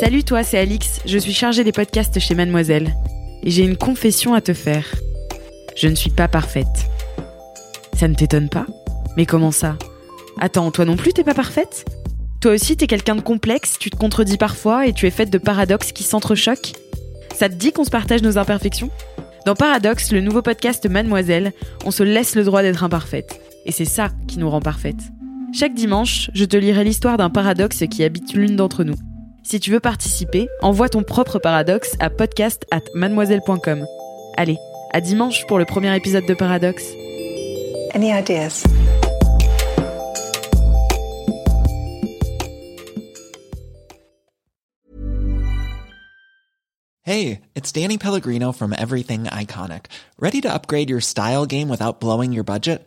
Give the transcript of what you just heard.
Salut toi, c'est Alix, je suis chargée des podcasts chez Mademoiselle. Et j'ai une confession à te faire. Je ne suis pas parfaite. Ça ne t'étonne pas? Mais comment ça? Attends, toi non plus t'es pas parfaite? Toi aussi t'es quelqu'un de complexe, tu te contredis parfois et tu es faite de paradoxes qui s'entrechoquent? Ça te dit qu'on se partage nos imperfections? Dans Paradoxe, le nouveau podcast Mademoiselle, on se laisse le droit d'être imparfaite. Et c'est ça qui nous rend parfaite. Chaque dimanche, je te lirai l'histoire d'un paradoxe qui habite l'une d'entre nous. Si tu veux participer, envoie ton propre paradoxe à podcast at mademoiselle.com. Allez, à dimanche pour le premier épisode de Paradoxe. Any ideas? Hey, it's Danny Pellegrino from Everything Iconic. Ready to upgrade your style game without blowing your budget?